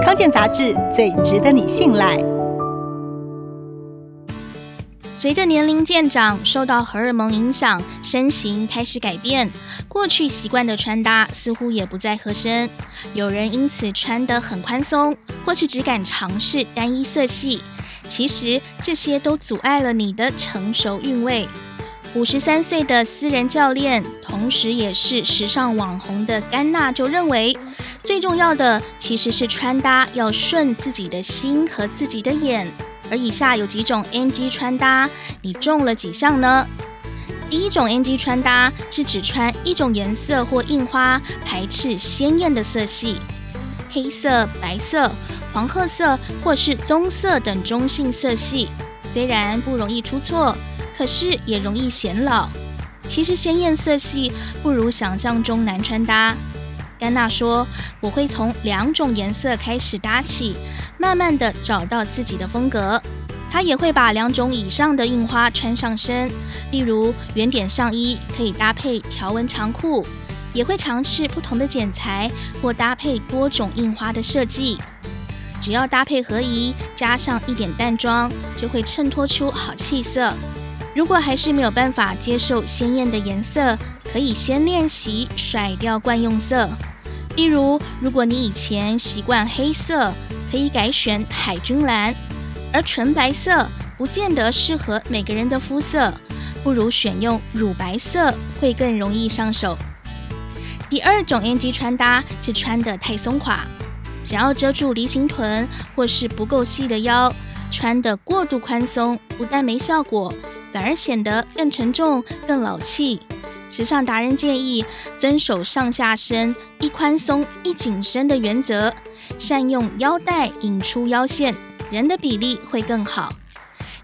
康健杂志最值得你信赖。随着年龄渐长，受到荷尔蒙影响，身形开始改变，过去习惯的穿搭似乎也不再合身。有人因此穿得很宽松，或是只敢尝试单一色系。其实这些都阻碍了你的成熟韵味。五十三岁的私人教练，同时也是时尚网红的甘娜就认为，最重要的其实是穿搭要顺自己的心和自己的眼。而以下有几种 NG 穿搭，你中了几项呢？第一种 NG 穿搭是只穿一种颜色或印花，排斥鲜艳的色系，黑色、白色、黄褐色或是棕色等中性色系，虽然不容易出错。可是也容易显老。其实鲜艳色系不如想象中难穿搭。甘娜说：“我会从两种颜色开始搭起，慢慢地找到自己的风格。她也会把两种以上的印花穿上身，例如圆点上衣可以搭配条纹长裤，也会尝试不同的剪裁或搭配多种印花的设计。只要搭配合宜，加上一点淡妆，就会衬托出好气色。”如果还是没有办法接受鲜艳的颜色，可以先练习甩掉惯用色。例如，如果你以前习惯黑色，可以改选海军蓝，而纯白色不见得适合每个人的肤色，不如选用乳白色会更容易上手。第二种 NG 穿搭是穿得太松垮，想要遮住梨形臀或是不够细的腰，穿得过度宽松不但没效果。反而显得更沉重、更老气。时尚达人建议遵守上下身一宽松一紧身的原则，善用腰带引出腰线，人的比例会更好。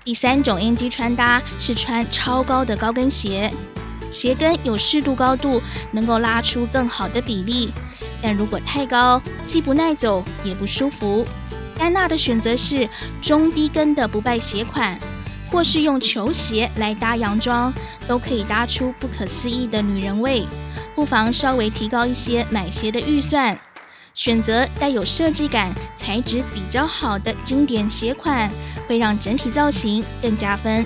第三种 NG 穿搭是穿超高的高跟鞋，鞋跟有适度高度，能够拉出更好的比例，但如果太高，既不耐走也不舒服。安娜的选择是中低跟的不败鞋款。或是用球鞋来搭洋装，都可以搭出不可思议的女人味。不妨稍微提高一些买鞋的预算，选择带有设计感、材质比较好的经典鞋款，会让整体造型更加分。